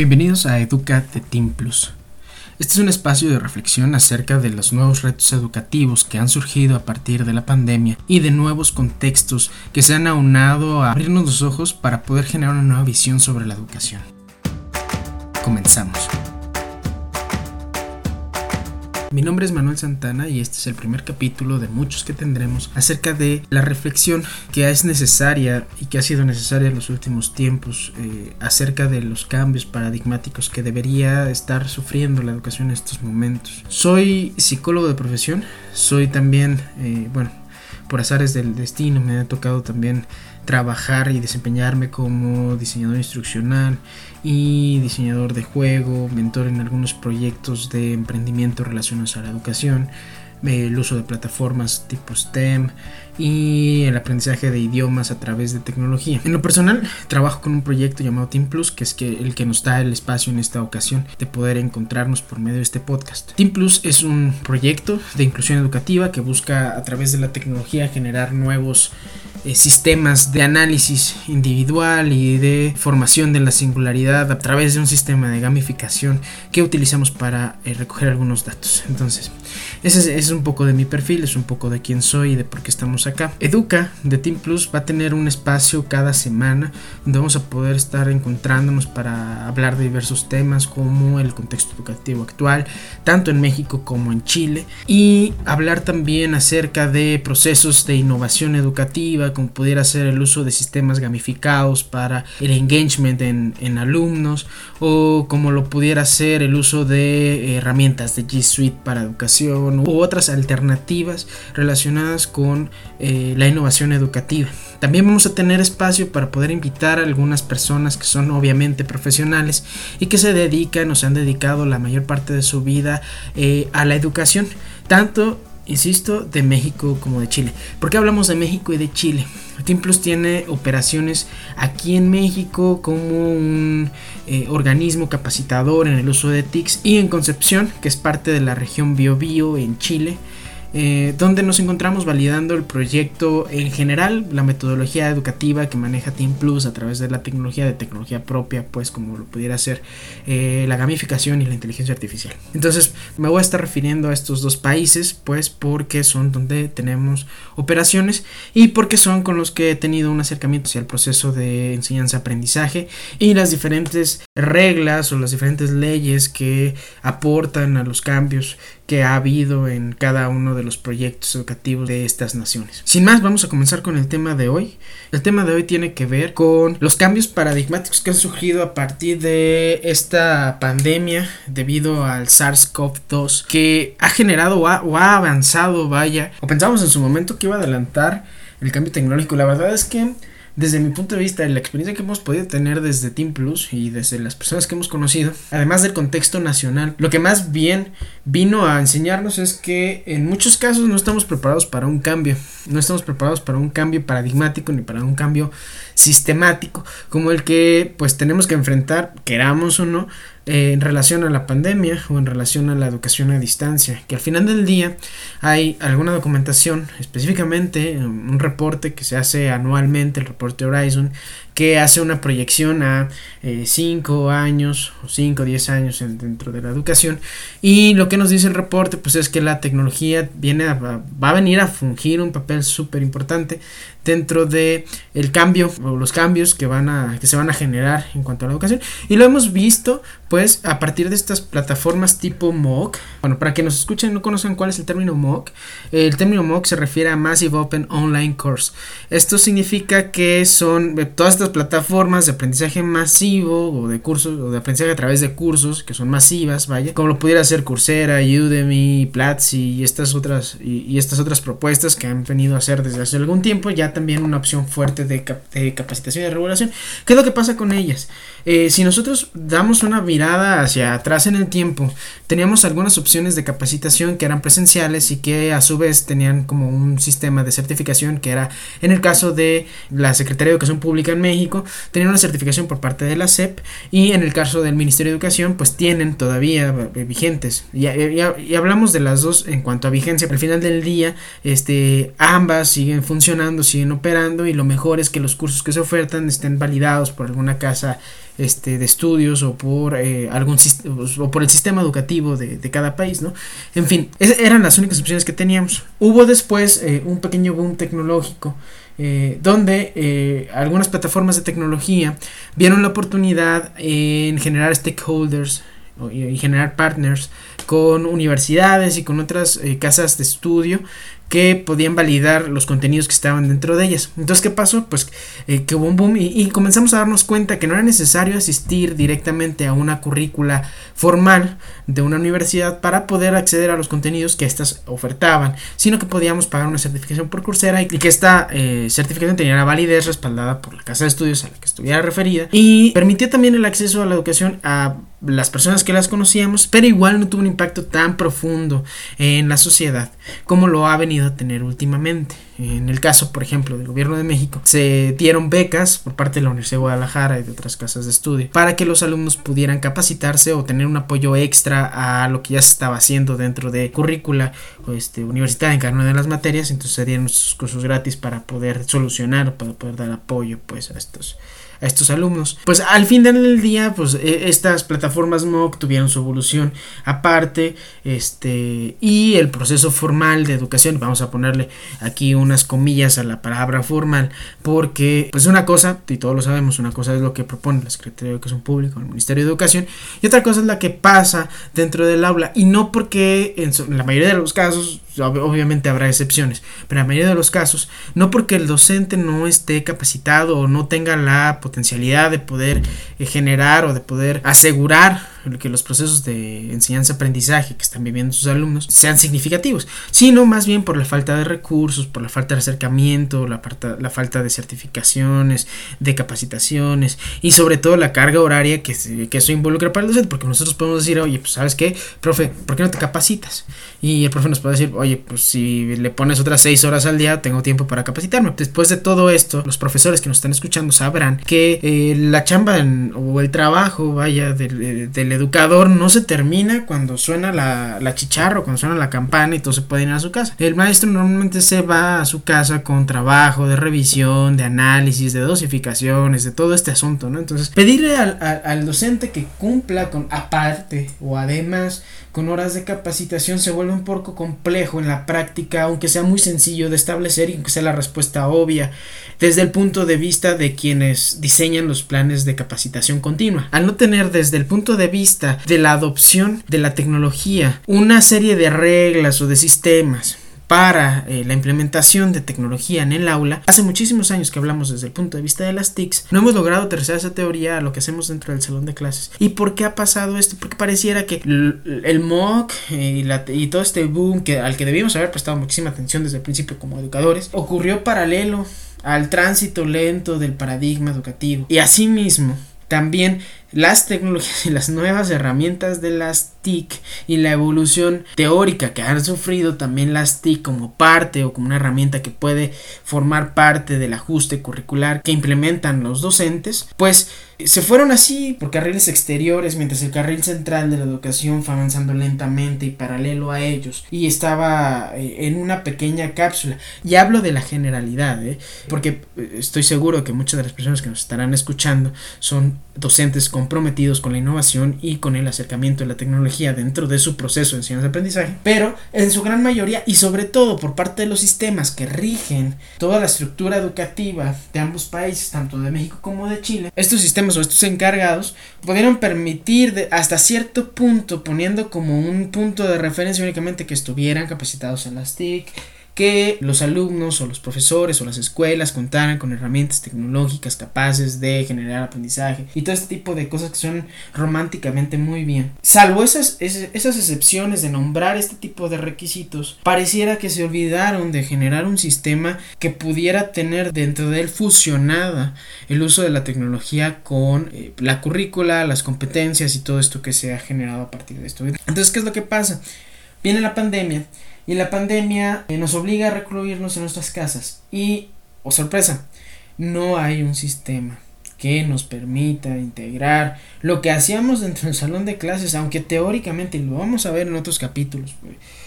Bienvenidos a Educa de Team Plus. Este es un espacio de reflexión acerca de los nuevos retos educativos que han surgido a partir de la pandemia y de nuevos contextos que se han aunado a abrirnos los ojos para poder generar una nueva visión sobre la educación. Comenzamos. Mi nombre es Manuel Santana y este es el primer capítulo de muchos que tendremos acerca de la reflexión que es necesaria y que ha sido necesaria en los últimos tiempos eh, acerca de los cambios paradigmáticos que debería estar sufriendo la educación en estos momentos. Soy psicólogo de profesión, soy también, eh, bueno, por azares del destino me ha tocado también trabajar y desempeñarme como diseñador instruccional y diseñador de juego, mentor en algunos proyectos de emprendimiento relacionados a la educación, el uso de plataformas tipo STEM y el aprendizaje de idiomas a través de tecnología. En lo personal, trabajo con un proyecto llamado Team Plus, que es el que nos da el espacio en esta ocasión de poder encontrarnos por medio de este podcast. Team Plus es un proyecto de inclusión educativa que busca a través de la tecnología generar nuevos eh, sistemas de análisis individual y de formación de la singularidad a través de un sistema de gamificación que utilizamos para eh, recoger algunos datos. Entonces, ese es, un poco de mi perfil, es un poco de quién soy y de por qué estamos acá. Educa de Team Plus va a tener un espacio cada semana donde vamos a poder estar encontrándonos para hablar de diversos temas como el contexto educativo actual, tanto en México como en Chile, y hablar también acerca de procesos de innovación educativa como pudiera ser el uso de sistemas gamificados para el engagement en, alumnos o como lo pudiera ser el uso de herramientas de G Suite para educación u otras alternativas relacionadas con eh, la innovación educativa. También vamos a tener espacio para poder invitar a algunas personas que son obviamente profesionales y que se dedican o se han dedicado la mayor parte de su vida eh, a la educación, tanto insisto, de México como de Chile. ¿Por qué hablamos de México y de Chile? Team Plus tiene operaciones aquí en México como un eh, organismo capacitador en el uso de TICS y en Concepción, que es parte de la región Biobío en Chile. Eh, donde nos encontramos validando el proyecto en general, la metodología educativa que maneja Team Plus a través de la tecnología de tecnología propia, pues como lo pudiera ser eh, la gamificación y la inteligencia artificial. Entonces me voy a estar refiriendo a estos dos países, pues porque son donde tenemos operaciones y porque son con los que he tenido un acercamiento hacia el proceso de enseñanza-aprendizaje y las diferentes reglas o las diferentes leyes que aportan a los cambios que ha habido en cada uno de los proyectos educativos de estas naciones. Sin más, vamos a comenzar con el tema de hoy. El tema de hoy tiene que ver con los cambios paradigmáticos que han surgido a partir de esta pandemia debido al SARS-CoV-2 que ha generado o ha, avanzado, vaya, o pensamos en su momento que iba a adelantar el cambio tecnológico. La verdad es que desde mi punto de vista, la experiencia que hemos podido tener desde Team Plus y desde las personas que hemos conocido, además del contexto nacional, lo que más bien vino a enseñarnos es que en muchos casos no estamos preparados para un cambio, no estamos preparados para un cambio paradigmático ni para un cambio sistemático como el que pues tenemos que enfrentar, queramos o no, eh, en relación a la pandemia o en relación a la educación a distancia, que al final del día hay alguna documentación, específicamente un reporte que se hace anualmente, el reporte Horizon, que hace una proyección a 5 eh, años o 5 o 10 años dentro de la educación. Y lo que nos dice el reporte pues es que la tecnología viene va a venir a fungir un papel súper importante dentro de el cambio o los cambios que van a que se van a generar en cuanto a la educación. Y lo hemos visto pues a partir de estas plataformas tipo MOOC bueno para que nos escuchen no conocen cuál es el término MOOC el término MOOC se refiere a Massive Open Online Course. Esto significa que son todas estas plataformas de aprendizaje masivo o de cursos o de aprendizaje a través de cursos que son masivas vaya como lo pudiera ser Coursera Udemy Platzi y estas otras y, estas otras propuestas que han venido a hacer desde hace algún tiempo ya también una opción fuerte de, capacitación y de regulación. ¿Qué es lo que pasa con ellas? Eh, si nosotros damos una mirada hacia atrás en el tiempo, teníamos algunas opciones de capacitación que eran presenciales y que a su vez tenían como un sistema de certificación que era, en el caso de la Secretaría de Educación Pública en México, tenían una certificación por parte de la SEP y en el caso del Ministerio de Educación, pues tienen todavía eh, vigentes. Y, y, hablamos de las dos en cuanto a vigencia, al final del día, este, ambas siguen funcionando, siguen operando y lo mejor es que los cursos que se ofertan estén validados por alguna casa este, de estudios o por eh, algún o por el sistema educativo de, cada país, ¿no? En fin, eran las únicas opciones que teníamos. Hubo después eh, un pequeño boom tecnológico. donde algunas plataformas de tecnología vieron la oportunidad en generar stakeholders y generar partners con universidades y con otras eh, casas de estudio que podían validar los contenidos que estaban dentro de ellas. Entonces, ¿qué pasó? Pues eh, que hubo un boom y, comenzamos a darnos cuenta que no era necesario asistir directamente a una currícula formal de una universidad para poder acceder a los contenidos que éstas ofertaban, sino que podíamos pagar una certificación por Coursera y que esta eh, certificación tenía la validez respaldada por la casa de estudios a la que estuviera referida y permitía también el acceso a la educación a las personas que las conocíamos, pero igual no tuvo un impacto tan profundo en la sociedad como lo ha venido a tener últimamente. En el caso, por ejemplo, del gobierno de México, se dieron becas por parte de la Universidad de Guadalajara y de otras casas de estudio para que los alumnos pudieran capacitarse o tener un apoyo extra a lo que ya se estaba haciendo dentro de currícula o este, universitaria en cada una de las materias. Entonces se dieron sus cursos gratis para poder solucionar para poder dar apoyo pues a estos a estos alumnos. Pues al fin del día, pues e, estas plataformas MOOC tuvieron su evolución aparte, este, y el proceso formal de educación, vamos a ponerle aquí unas comillas a la palabra formal, porque pues una cosa, y todos lo sabemos, una cosa es lo que propone la Secretaría de Educación Pública, el Ministerio de Educación, y otra cosa es la que pasa dentro del aula, y no porque en la mayoría de los casos obviamente habrá excepciones, pero en la mayoría de los casos, no porque el docente no esté capacitado o no tenga la potencialidad de poder eh, generar o de poder asegurar que los procesos de enseñanza-aprendizaje que están viviendo sus alumnos sean significativos, sino más bien por la falta de recursos, por la falta de acercamiento, la, falta de certificaciones, de capacitaciones y sobre todo la carga horaria que, que eso involucra para el docente, porque nosotros podemos decir, oye, pues sabes qué, profe, ¿por qué no te capacitas? Y el profe nos puede decir, oye, pues si le pones otras seis horas al día, tengo tiempo para capacitarme. Después de todo esto, los profesores que nos están escuchando sabrán que eh, la chamba o el trabajo, vaya, del, del educador no se termina cuando suena la, la chicharra cuando suena la campana y todo se puede ir a su casa. El maestro normalmente se va a su casa con trabajo de revisión, de análisis, de dosificaciones, de todo este asunto, ¿no? Entonces, pedirle al, al docente que cumpla con aparte o además con horas de capacitación se vuelve un poco complejo en la práctica, aunque sea muy sencillo de establecer y aunque sea la respuesta obvia desde el punto de vista de quienes diseñan los planes de capacitación continua. Al no tener desde el punto de vista de la adopción de la tecnología una serie de reglas o de sistemas para eh, la implementación de tecnología en el aula, hace muchísimos años que hablamos desde el punto de vista de las TICs, no hemos logrado aterrizar esa teoría a lo que hacemos dentro del salón de clases. ¿Y por qué ha pasado esto? Porque pareciera que el MOOC y, y, todo este boom que, al que debíamos haber prestado muchísima atención desde el principio como educadores, ocurrió paralelo al tránsito lento del paradigma educativo. Y asimismo, también las tecnologías y las nuevas herramientas de las TIC y la evolución teórica que han sufrido también las TIC como parte o como una herramienta que puede formar parte del ajuste curricular que implementan los docentes, pues se fueron así por carriles exteriores mientras el carril central de la educación fue avanzando lentamente y paralelo a ellos y estaba eh, en una pequeña cápsula y hablo de la generalidad ¿eh? porque eh, estoy seguro que muchas de las personas que nos estarán escuchando son docentes comprometidos con la innovación y con el acercamiento de la tecnología dentro de su proceso de enseñanza-aprendizaje, pero en su gran mayoría y sobre todo por parte de los sistemas que rigen toda la estructura educativa de ambos países, tanto de México como de Chile, estos sistemas o estos encargados pudieron permitir hasta cierto punto, poniendo como un punto de referencia únicamente que estuvieran capacitados en las TIC, que los alumnos o los profesores o las escuelas contaran con herramientas tecnológicas capaces de generar aprendizaje y todo este tipo de cosas que son románticamente muy bien. Salvo esas, esas excepciones de nombrar este tipo de requisitos, pareciera que se olvidaron de generar un sistema que pudiera tener dentro de él fusionada el uso de la tecnología con eh, la currícula, las competencias y todo esto que se ha generado a partir de esto. Entonces, ¿qué es lo que pasa? Viene la pandemia y la pandemia eh, nos obliga a recluirnos en nuestras casas. Y, oh sorpresa, no hay un sistema que nos permita integrar lo que hacíamos dentro del salón de clases, aunque teóricamente, lo vamos a ver en otros capítulos,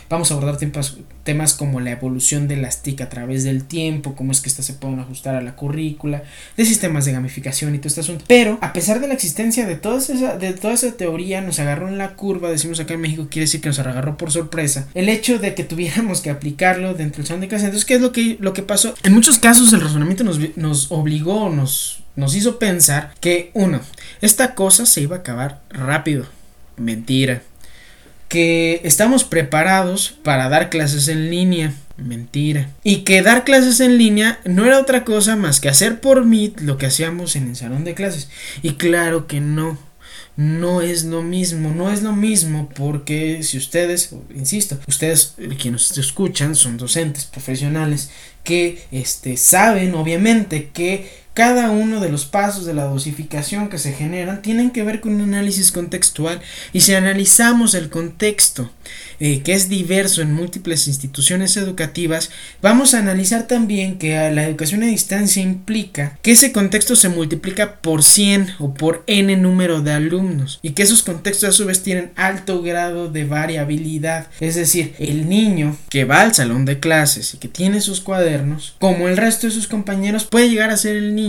vamos a abordar temas, temas como la evolución de las TIC a través del tiempo, cómo es que estas se pueden ajustar a la currícula, de sistemas de gamificación y todo este asunto. Pero, a pesar de la existencia de toda esa, de toda esa teoría, nos agarró en la curva, decimos acá en México, quiere decir que nos agarró por sorpresa, el hecho de que tuviéramos que aplicarlo dentro del salón de clases. Entonces, ¿qué es lo que, lo que pasó? En muchos casos el razonamiento nos, nos obligó, nos nos hizo pensar que, uno, esta cosa se iba a acabar rápido. Mentira. Que estamos preparados para dar clases en línea. Mentira. Y que dar clases en línea no era otra cosa más que hacer por Meet lo que hacíamos en el salón de clases. Y claro que no. No es lo mismo, no es lo mismo porque si ustedes, insisto, ustedes eh, quienes nos escuchan son docentes profesionales que este, saben obviamente que cada uno de los pasos de la dosificación que se generan tienen que ver con un análisis contextual. Y si analizamos el contexto eh, que es diverso en múltiples instituciones educativas, vamos a analizar también que la educación a distancia implica que ese contexto se multiplica por 100 o por n número de alumnos y que esos contextos a su vez tienen alto grado de variabilidad, es decir, el niño que va al salón de clases y que tiene sus cuadernos, como el resto de sus compañeros, puede llegar a ser el niño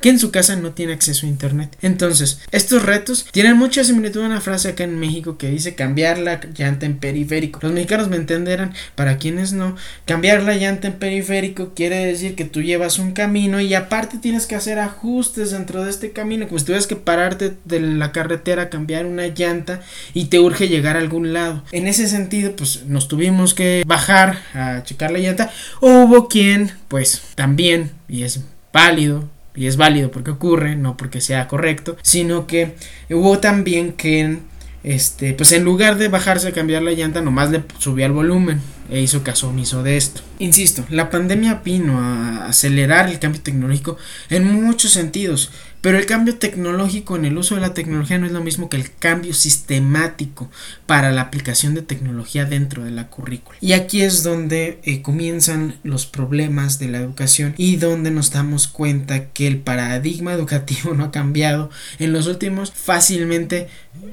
que en su casa no tiene acceso a internet. Entonces, estos retos tienen mucha similitud a una frase acá en México que dice cambiar la llanta en periférico. Los mexicanos me entenderán, para quienes no, cambiar la llanta en periférico quiere decir que tú llevas un camino y aparte tienes que hacer ajustes dentro de este camino, como si tuvieras que pararte de la carretera, cambiar una llanta y te urge llegar a algún lado. En ese sentido, pues nos tuvimos que bajar a checar la llanta. Hubo quien, pues también, y es válido, y es válido porque ocurre, no porque sea correcto, sino que hubo también que este, pues en lugar de bajarse a cambiar la llanta, nomás le subía el volumen e hizo caso omiso de esto. Insisto, la pandemia vino a acelerar el cambio tecnológico en muchos sentidos, pero el cambio tecnológico en el uso de la tecnología no es lo mismo que el cambio sistemático para la aplicación de tecnología dentro de la currícula. Y aquí es donde eh, comienzan los problemas de la educación y donde nos damos cuenta que el paradigma educativo no ha cambiado en los últimos fácilmente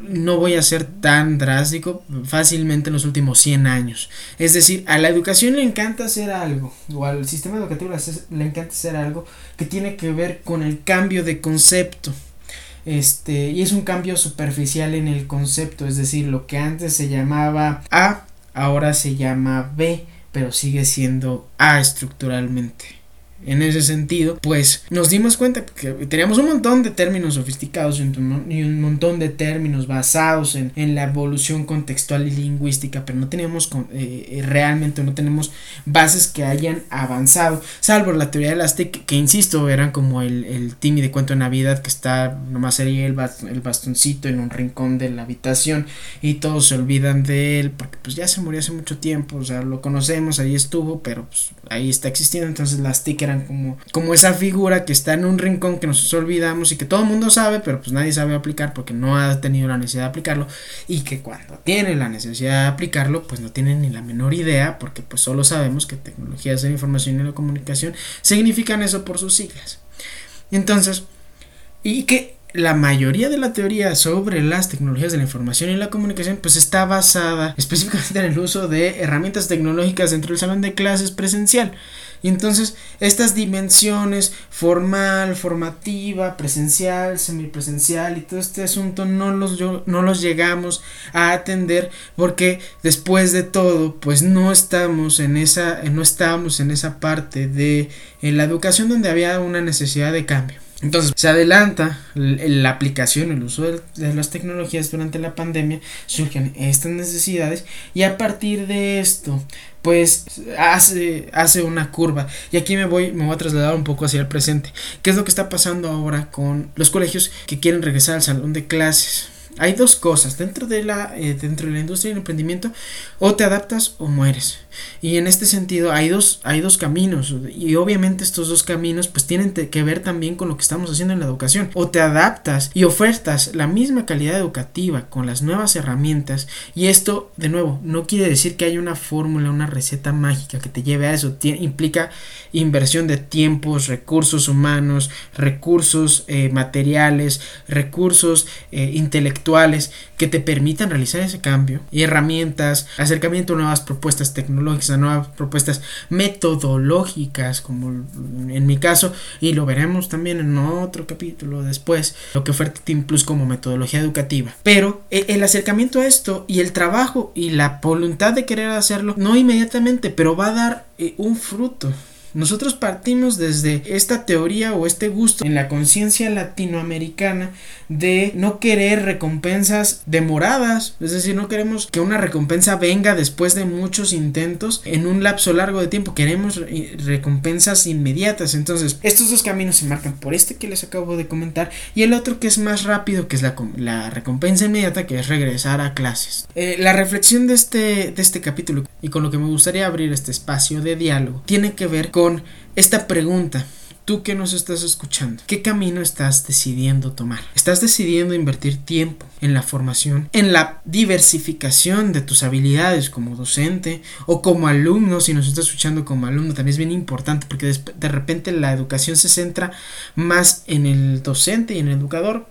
no voy a ser tan drástico fácilmente en los últimos 100 años es decir a la educación le encanta hacer algo o al sistema educativo le encanta hacer algo que tiene que ver con el cambio de concepto. Este, y es un cambio superficial en el concepto, es decir, lo que antes se llamaba A, ahora se llama B, pero sigue siendo A estructuralmente. En ese sentido, pues nos dimos cuenta que teníamos un montón de términos sofisticados y un montón de términos basados en, la evolución contextual y lingüística, pero no teníamos eh, eh, realmente, no tenemos bases que hayan avanzado, salvo la teoría de las TIC, que insisto, eran como el, el de cuento de Navidad que está nomás sería el, el bastoncito en un rincón de la habitación y todos se olvidan de él porque pues ya se murió hace mucho tiempo, o sea, lo conocemos, ahí estuvo, pero pues ahí está existiendo, entonces las TIC eran como, como esa figura que está en un rincón que nosotros olvidamos y que todo el mundo sabe, pero pues nadie sabe aplicar porque no ha tenido la necesidad de aplicarlo y que cuando tiene la necesidad de aplicarlo pues no tiene ni la menor idea porque pues solo sabemos que tecnologías de la información y la comunicación significan eso por sus siglas. Entonces, y que la mayoría de la teoría sobre las tecnologías de la información y la comunicación pues está basada específicamente en el uso de herramientas tecnológicas dentro del salón de clases presencial. Y entonces estas dimensiones formal, formativa, presencial, semipresencial y todo este asunto no los, no los llegamos a atender porque después de todo pues no estamos en esa, no estamos en esa parte de en la educación donde había una necesidad de cambio. Entonces se adelanta la aplicación, el uso de, las tecnologías durante la pandemia, surgen estas necesidades y a partir de esto pues hace, hace una curva y aquí me voy, me voy a trasladar un poco hacia el presente. ¿Qué es lo que está pasando ahora con los colegios que quieren regresar al salón de clases? Hay dos cosas dentro de la eh, dentro de la industria del emprendimiento o te adaptas o mueres. Y en este sentido hay dos hay dos caminos y obviamente estos dos caminos pues tienen que ver también con lo que estamos haciendo en la educación. O te adaptas y ofertas la misma calidad educativa con las nuevas herramientas y esto de nuevo no quiere decir que haya una fórmula una receta mágica que te lleve a eso. Implica inversión de tiempos recursos humanos recursos eh, materiales recursos eh, intelectuales que te permitan realizar ese cambio y herramientas, acercamiento a nuevas propuestas tecnológicas, a nuevas propuestas metodológicas, como en mi caso, y lo veremos también en otro capítulo después, lo que oferta Team Plus como metodología educativa. Pero e, el acercamiento a esto y el trabajo y la voluntad de querer hacerlo, no inmediatamente, pero va a dar eh, un fruto nosotros partimos desde esta teoría o este gusto en la conciencia latinoamericana de no querer recompensas demoradas, es decir, no queremos que una recompensa venga después de muchos intentos en un lapso largo de tiempo, queremos recompensas inmediatas. Entonces, estos dos caminos se marcan por este que les acabo de comentar y el otro que es más rápido, que es la, recompensa inmediata, que es regresar a clases. Eh, la reflexión de este, de este capítulo y con lo que me gustaría abrir este espacio de diálogo tiene que ver con con esta pregunta. Tú que nos estás escuchando, ¿qué camino estás decidiendo tomar? ¿Estás decidiendo invertir tiempo en la formación, en la diversificación de tus habilidades como docente o como alumno, si nos estás escuchando como alumno, también es bien importante porque de repente la educación se centra más en el docente y en el educador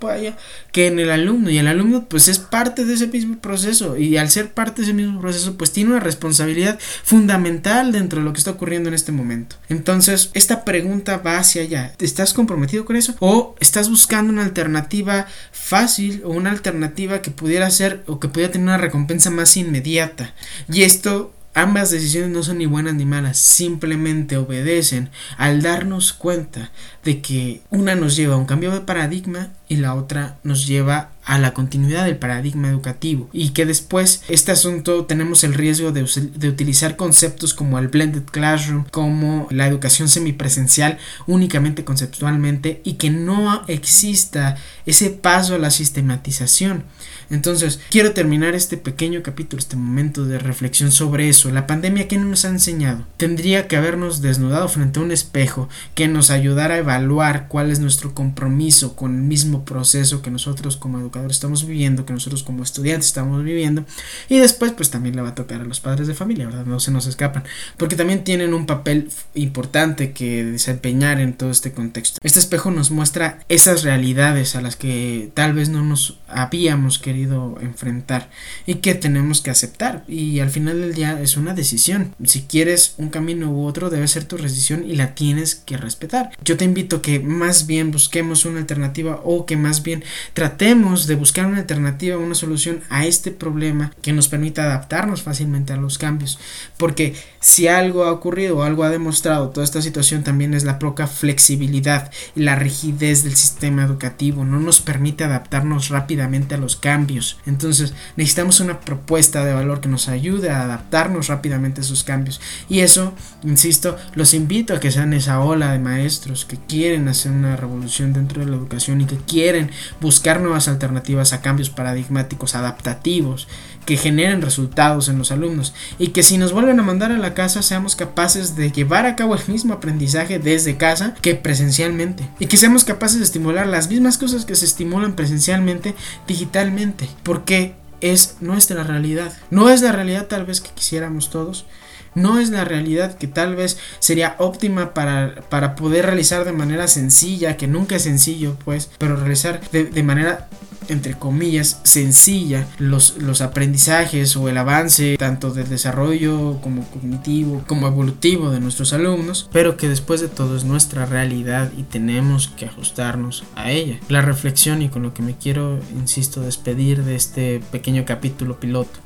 que en el alumno y el alumno pues es parte de ese mismo proceso y al ser parte de ese mismo proceso pues tiene una responsabilidad fundamental dentro de lo que está ocurriendo en este momento. Entonces esta pregunta va hacia allá. ¿Estás comprometido con eso o estás buscando una alternativa fácil o una alternativa que pudiera ser o que pudiera tener una recompensa más inmediata. Y esto Ambas decisiones no son ni buenas ni malas, simplemente obedecen al darnos cuenta de que una nos lleva a un cambio de paradigma y la otra nos lleva a la continuidad del paradigma educativo y que después este asunto tenemos el riesgo de, de, utilizar conceptos como el blended classroom, como la educación semipresencial únicamente conceptualmente y que no exista ese paso a la sistematización. Entonces, quiero terminar este pequeño capítulo, este momento de reflexión sobre eso. La pandemia, ¿qué nos ha enseñado? Tendría que habernos desnudado frente a un espejo que nos ayudara a evaluar cuál es nuestro compromiso con el mismo proceso que nosotros como educadores estamos viviendo, que nosotros como estudiantes estamos viviendo. Y después, pues también le va a tocar a los padres de familia, ¿verdad? No se nos escapan. Porque también tienen un papel importante que desempeñar en todo este contexto. Este espejo nos muestra esas realidades a las que tal vez no nos habíamos querido enfrentar y que tenemos que aceptar y al final del día es una decisión si quieres un camino u otro debe ser tu decisión y la tienes que respetar yo te invito que más bien busquemos una alternativa o que más bien tratemos de buscar una alternativa una solución a este problema que nos permita adaptarnos fácilmente a los cambios. Porque si algo ha ocurrido o algo ha demostrado toda esta situación también es la poca flexibilidad y la rigidez del sistema educativo. No nos permite adaptarnos rápidamente a los cambios. Entonces necesitamos una propuesta de valor que nos ayude a adaptarnos rápidamente a esos cambios. Y eso, insisto, los invito a que sean esa ola de maestros que quieren hacer una revolución dentro de la educación y que quieren buscar nuevas alternativas a cambios paradigmáticos adaptativos que generen resultados en los alumnos y que si nos vuelven a mandar a la casa seamos capaces de llevar a cabo el mismo aprendizaje desde casa que presencialmente y que seamos capaces de estimular las mismas cosas que se estimulan presencialmente digitalmente porque es nuestra realidad. No es la realidad tal vez que quisiéramos todos no es la realidad que tal vez sería óptima para, para poder realizar de manera sencilla, que nunca es sencillo pues, pero realizar de, de manera entre comillas, sencilla los, los aprendizajes o el avance tanto del desarrollo como cognitivo como evolutivo de nuestros alumnos, pero que después de todo es nuestra realidad y tenemos que ajustarnos a ella. La reflexión y con lo que me quiero, insisto, despedir de este pequeño capítulo piloto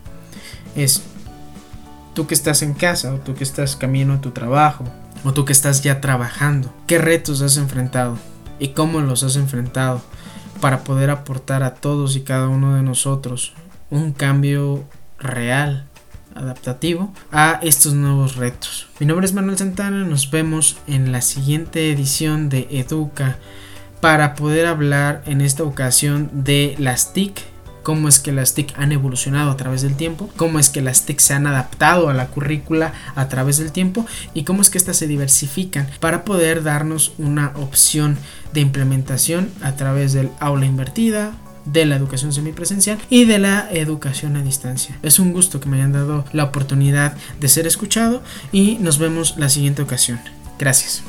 es tú que estás en casa o tú que estás camino a tu trabajo o tú que estás ya trabajando, ¿qué retos has enfrentado? ¿Y cómo los has enfrentado? Para poder aportar a todos y cada uno de nosotros un cambio real, adaptativo a estos nuevos retos. Mi nombre es Manuel Santana, nos vemos en la siguiente edición de Educa para poder hablar en esta ocasión de las TIC cómo es que las TIC han evolucionado a través del tiempo, cómo es que las TIC se han adaptado a la currícula a través del tiempo y cómo es que éstas se diversifican para poder darnos una opción de implementación a través del aula invertida, de la educación semipresencial y de la educación a distancia. Es un gusto que me hayan dado la oportunidad de ser escuchado y nos vemos la siguiente ocasión. Gracias.